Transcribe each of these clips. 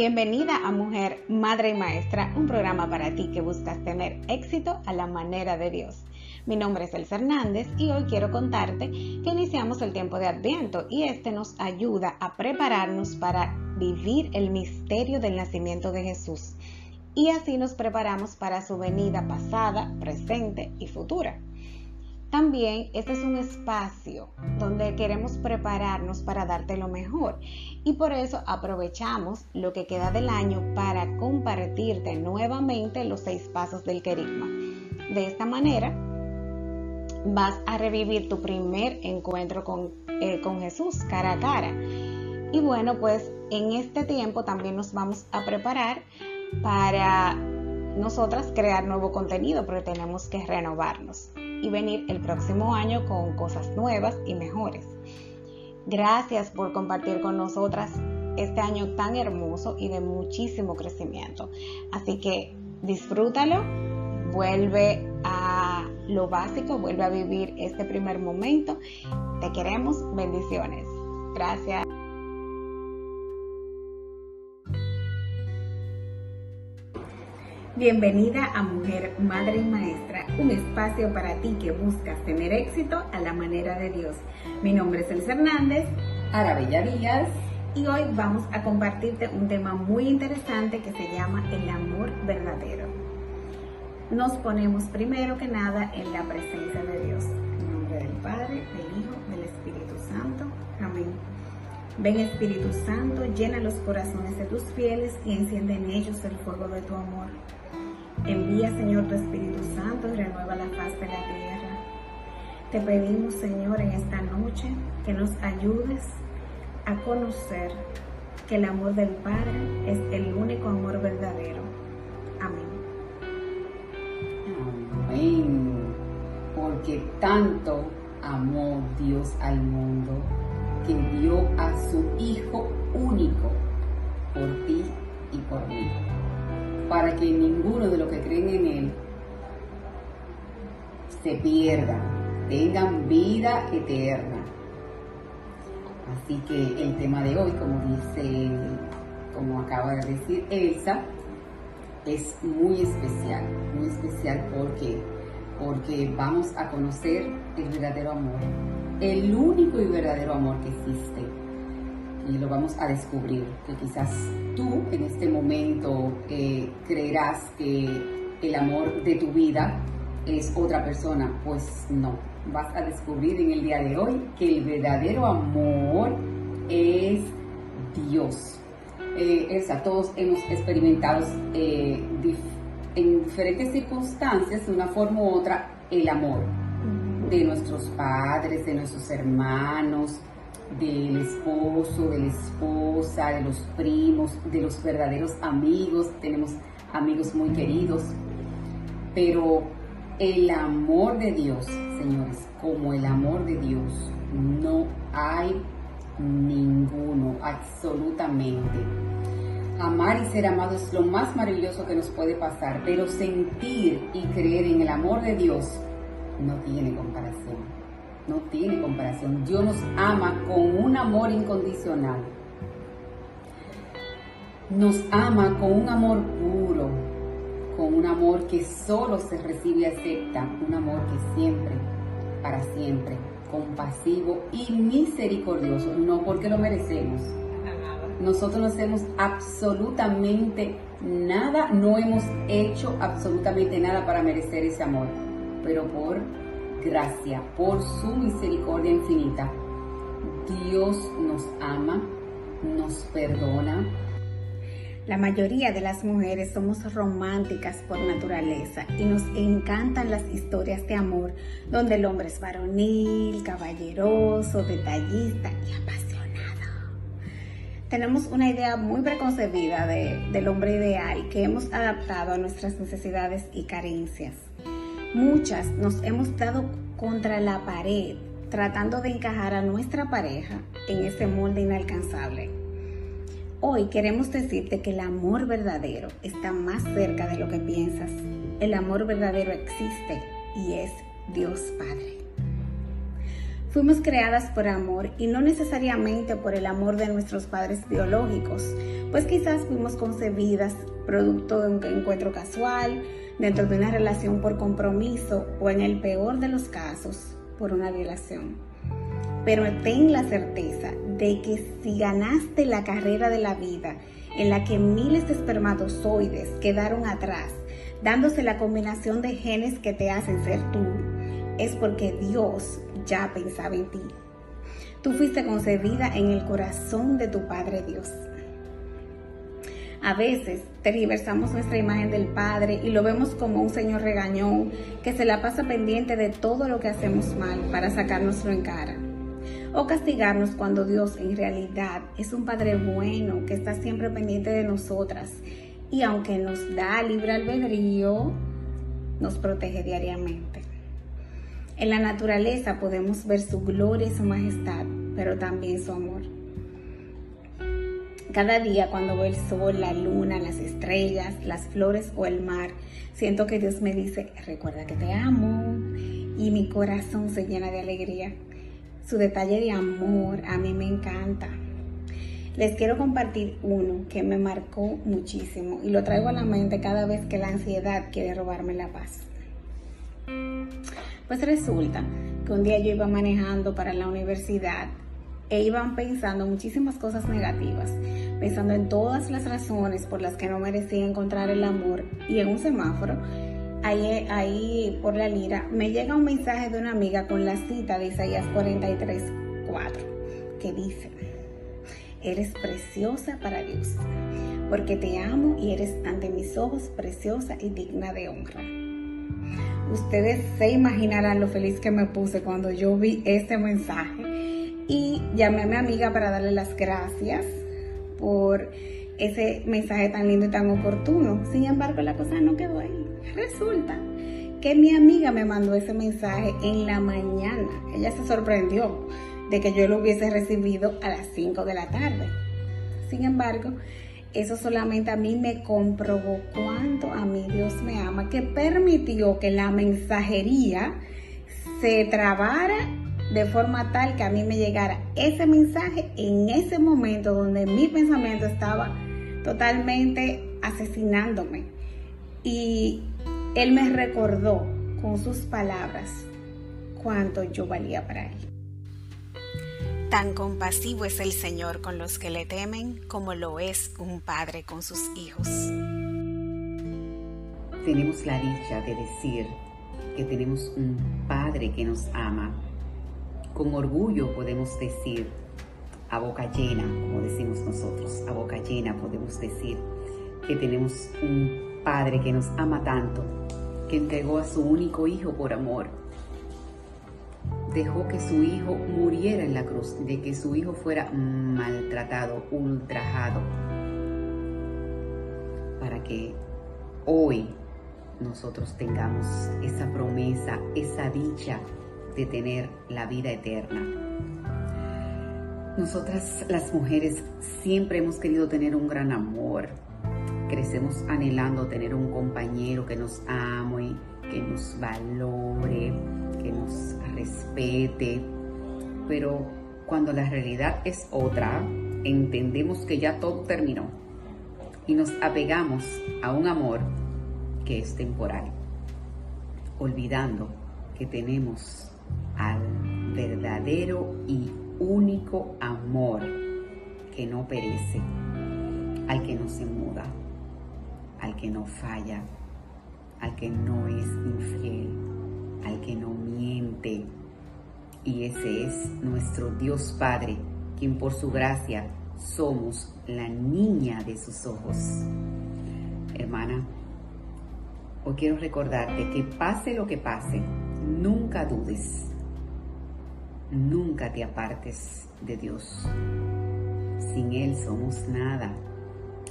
Bienvenida a Mujer, Madre y Maestra, un programa para ti que buscas tener éxito a la manera de Dios. Mi nombre es Elsa Hernández y hoy quiero contarte que iniciamos el tiempo de Adviento y este nos ayuda a prepararnos para vivir el misterio del nacimiento de Jesús. Y así nos preparamos para su venida pasada, presente y futura. También este es un espacio donde queremos prepararnos para darte lo mejor y por eso aprovechamos lo que queda del año para compartirte nuevamente los seis pasos del querigma. De esta manera vas a revivir tu primer encuentro con, eh, con Jesús cara a cara. Y bueno, pues en este tiempo también nos vamos a preparar para nosotras crear nuevo contenido, pero tenemos que renovarnos y venir el próximo año con cosas nuevas y mejores. Gracias por compartir con nosotras este año tan hermoso y de muchísimo crecimiento. Así que disfrútalo, vuelve a lo básico, vuelve a vivir este primer momento. Te queremos, bendiciones. Gracias. Bienvenida a Mujer, Madre y Maestra, un espacio para ti que buscas tener éxito a la manera de Dios. Mi nombre es Elsa Hernández, Arabella Díaz, y hoy vamos a compartirte un tema muy interesante que se llama el amor verdadero. Nos ponemos primero que nada en la presencia de Dios. En nombre del Padre, del Hijo, del Espíritu Santo. Amén. Ven Espíritu Santo, llena los corazones de tus fieles y enciende en ellos el fuego de tu amor. Envía, Señor, tu Espíritu Santo y renueva la faz de la tierra. Te pedimos, Señor, en esta noche que nos ayudes a conocer que el amor del Padre es el único amor verdadero. Amén. Amén. Porque tanto amó Dios al mundo que dio a su Hijo único por ti y por mí para que ninguno de los que creen en Él se pierda, tengan vida eterna. Así que el tema de hoy, como dice, como acaba de decir Elsa, es muy especial, muy especial porque porque vamos a conocer el verdadero amor, el único y verdadero amor que existe y lo vamos a descubrir, que quizás tú en este momento eh, creerás que el amor de tu vida es otra persona, pues no, vas a descubrir en el día de hoy que el verdadero amor es Dios. Eh, todos hemos experimentado eh, en diferentes circunstancias, de una forma u otra, el amor de nuestros padres, de nuestros hermanos, del esposo, de la esposa, de los primos, de los verdaderos amigos. Tenemos amigos muy queridos. Pero el amor de Dios, señores, como el amor de Dios, no hay ninguno, absolutamente. Amar y ser amado es lo más maravilloso que nos puede pasar, pero sentir y creer en el amor de Dios no tiene comparación no tiene comparación. Dios nos ama con un amor incondicional. Nos ama con un amor puro, con un amor que solo se recibe y acepta, un amor que siempre, para siempre, compasivo y misericordioso, no porque lo merecemos. Nosotros no hacemos absolutamente nada, no hemos hecho absolutamente nada para merecer ese amor, pero por gracia, por su misericordia infinita, Dios nos ama, nos perdona. La mayoría de las mujeres somos románticas por naturaleza y nos encantan las historias de amor donde el hombre es varonil, caballeroso, detallista y apasionado. Tenemos una idea muy preconcebida del hombre ideal que hemos adaptado a nuestras necesidades y carencias. Muchas nos hemos dado contra la pared tratando de encajar a nuestra pareja en ese molde inalcanzable. Hoy queremos decirte que el amor verdadero está más cerca de lo que piensas. El amor verdadero existe y es Dios Padre. Fuimos creadas por amor y no necesariamente por el amor de nuestros padres biológicos, pues quizás fuimos concebidas producto de un encuentro casual, dentro de una relación por compromiso o en el peor de los casos, por una violación. Pero ten la certeza de que si ganaste la carrera de la vida en la que miles de espermatozoides quedaron atrás, dándose la combinación de genes que te hacen ser tú, es porque Dios ya pensaba en ti. Tú fuiste concebida en el corazón de tu Padre Dios. A veces tergiversamos nuestra imagen del Padre y lo vemos como un Señor regañón que se la pasa pendiente de todo lo que hacemos mal para sacárnoslo en cara. O castigarnos cuando Dios en realidad es un Padre bueno que está siempre pendiente de nosotras y aunque nos da libre albedrío, nos protege diariamente. En la naturaleza podemos ver su gloria y su majestad, pero también su amor. Cada día cuando veo el sol, la luna, las estrellas, las flores o el mar, siento que Dios me dice, recuerda que te amo y mi corazón se llena de alegría. Su detalle de amor a mí me encanta. Les quiero compartir uno que me marcó muchísimo y lo traigo a la mente cada vez que la ansiedad quiere robarme la paz. Pues resulta que un día yo iba manejando para la universidad e iban pensando muchísimas cosas negativas, pensando en todas las razones por las que no merecía encontrar el amor y en un semáforo, ahí, ahí por la lira, me llega un mensaje de una amiga con la cita de Isaías 43, 4, que dice, eres preciosa para Dios, porque te amo y eres ante mis ojos preciosa y digna de honra. Ustedes se imaginarán lo feliz que me puse cuando yo vi este mensaje y llamé a mi amiga para darle las gracias por ese mensaje tan lindo y tan oportuno. Sin embargo, la cosa no quedó ahí. Resulta que mi amiga me mandó ese mensaje en la mañana. Ella se sorprendió de que yo lo hubiese recibido a las 5 de la tarde. Sin embargo, eso solamente a mí me comprobó cuánto a mí Dios me ama, que permitió que la mensajería se trabara de forma tal que a mí me llegara ese mensaje en ese momento donde mi pensamiento estaba totalmente asesinándome. Y Él me recordó con sus palabras cuánto yo valía para Él. Tan compasivo es el Señor con los que le temen como lo es un padre con sus hijos. Tenemos la dicha de decir que tenemos un Padre que nos ama. Con orgullo podemos decir, a boca llena, como decimos nosotros, a boca llena podemos decir que tenemos un Padre que nos ama tanto, que entregó a su único Hijo por amor dejó que su hijo muriera en la cruz, de que su hijo fuera maltratado, ultrajado, para que hoy nosotros tengamos esa promesa, esa dicha de tener la vida eterna. Nosotras las mujeres siempre hemos querido tener un gran amor. Crecemos anhelando tener un compañero que nos ame, que nos valore, respete, pero cuando la realidad es otra, entendemos que ya todo terminó y nos apegamos a un amor que es temporal, olvidando que tenemos al verdadero y único amor que no perece, al que no se muda, al que no falla, al que no es infiel, al que no miente. Y ese es nuestro Dios Padre, quien por su gracia somos la niña de sus ojos. Hermana, hoy quiero recordarte que pase lo que pase, nunca dudes, nunca te apartes de Dios. Sin Él somos nada.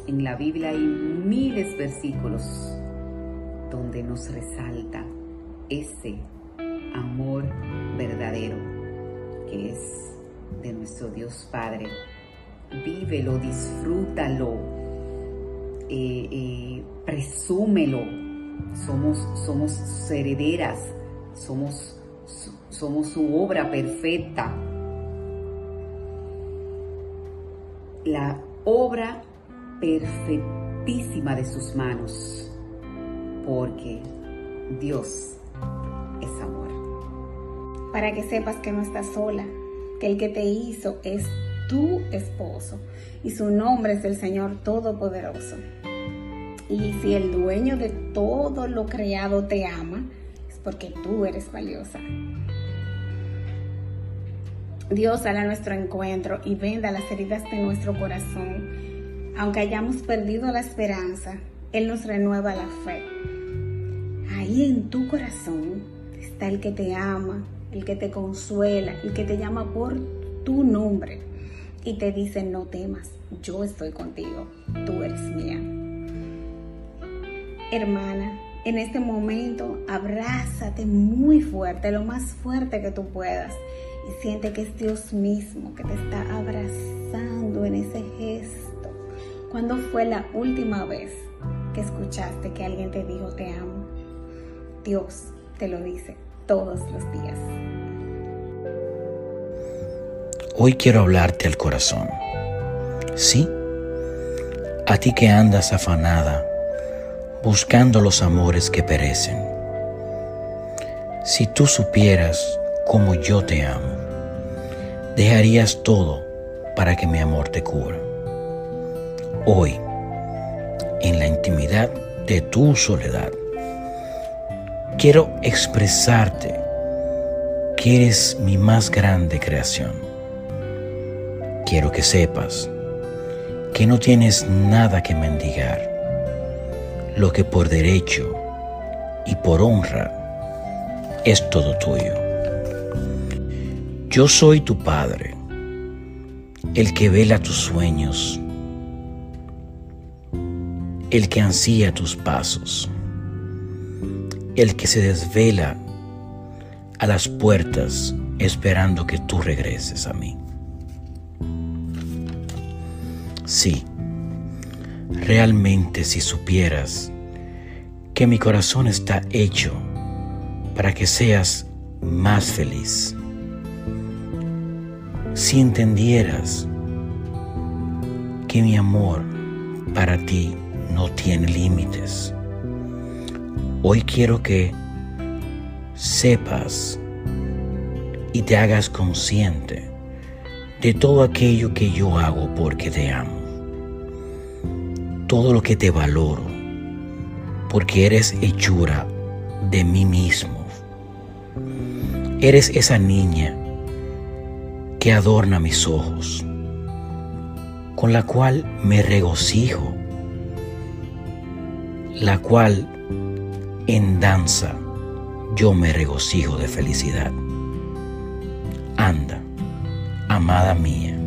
En la Biblia hay miles de versículos donde nos resalta ese amor verdadero que es de nuestro Dios Padre. Vívelo, disfrútalo, eh, eh, presúmelo. Somos, somos herederas, somos somos su obra perfecta. La obra perfectísima de sus manos, porque Dios es amor. Para que sepas que no estás sola, que el que te hizo es tu esposo y su nombre es el Señor Todopoderoso. Y si el dueño de todo lo creado te ama, es porque tú eres valiosa. Dios hará nuestro encuentro y venda las heridas de nuestro corazón. Aunque hayamos perdido la esperanza, Él nos renueva la fe. Ahí en tu corazón está el que te ama, el que te consuela, el que te llama por tu nombre y te dice no temas, yo estoy contigo, tú eres mía. Hermana, en este momento abrázate muy fuerte, lo más fuerte que tú puedas y siente que es Dios mismo que te está abrazando en ese gesto. ¿Cuándo fue la última vez que escuchaste que alguien te dijo te amo? Dios te lo dice todos los días. Hoy quiero hablarte al corazón. Sí, a ti que andas afanada, buscando los amores que perecen. Si tú supieras cómo yo te amo, dejarías todo para que mi amor te cubra. Hoy, en la intimidad de tu soledad, quiero expresarte que eres mi más grande creación quiero que sepas que no tienes nada que mendigar. Lo que por derecho y por honra es todo tuyo. Yo soy tu Padre, el que vela tus sueños, el que ansía tus pasos, el que se desvela a las puertas esperando que tú regreses a mí. Sí, realmente si supieras que mi corazón está hecho para que seas más feliz, si entendieras que mi amor para ti no tiene límites, hoy quiero que sepas y te hagas consciente de todo aquello que yo hago porque te amo todo lo que te valoro, porque eres hechura de mí mismo. Eres esa niña que adorna mis ojos, con la cual me regocijo, la cual en danza yo me regocijo de felicidad. Anda, amada mía,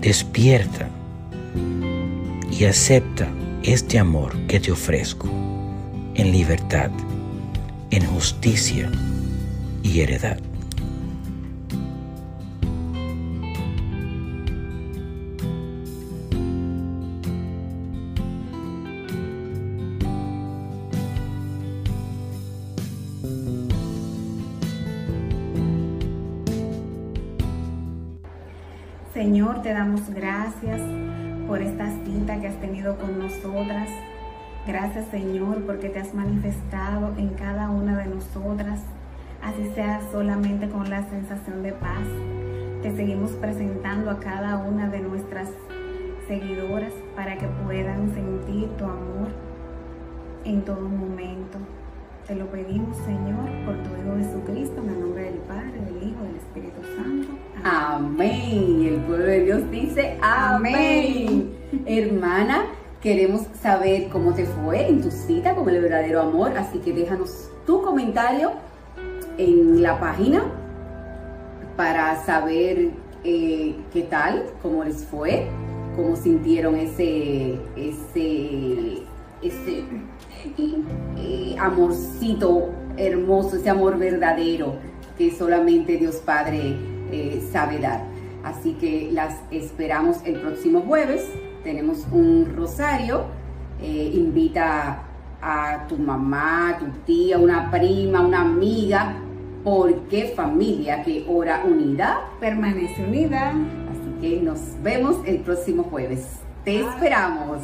despierta y acepta este amor que te ofrezco en libertad, en justicia y heredad. Señor, te damos gracias por esta cita que has tenido con nosotras. Gracias Señor porque te has manifestado en cada una de nosotras, así sea solamente con la sensación de paz. Te seguimos presentando a cada una de nuestras seguidoras para que puedan sentir tu amor en todo momento. Te lo pedimos, Señor, por tu Hijo Jesucristo, en el nombre del Padre, del Hijo y del Espíritu Santo. Amén. Pueblo de Dios dice amén. Hermana, queremos saber cómo te fue en tu cita con el verdadero amor, así que déjanos tu comentario en la página para saber eh, qué tal, cómo les fue, cómo sintieron ese, ese, ese eh, amorcito hermoso, ese amor verdadero que solamente Dios Padre eh, sabe dar. Así que las esperamos el próximo jueves. Tenemos un rosario. Eh, invita a tu mamá, tu tía, una prima, una amiga porque familia que ora unida permanece unida. Así que nos vemos el próximo jueves. Te esperamos.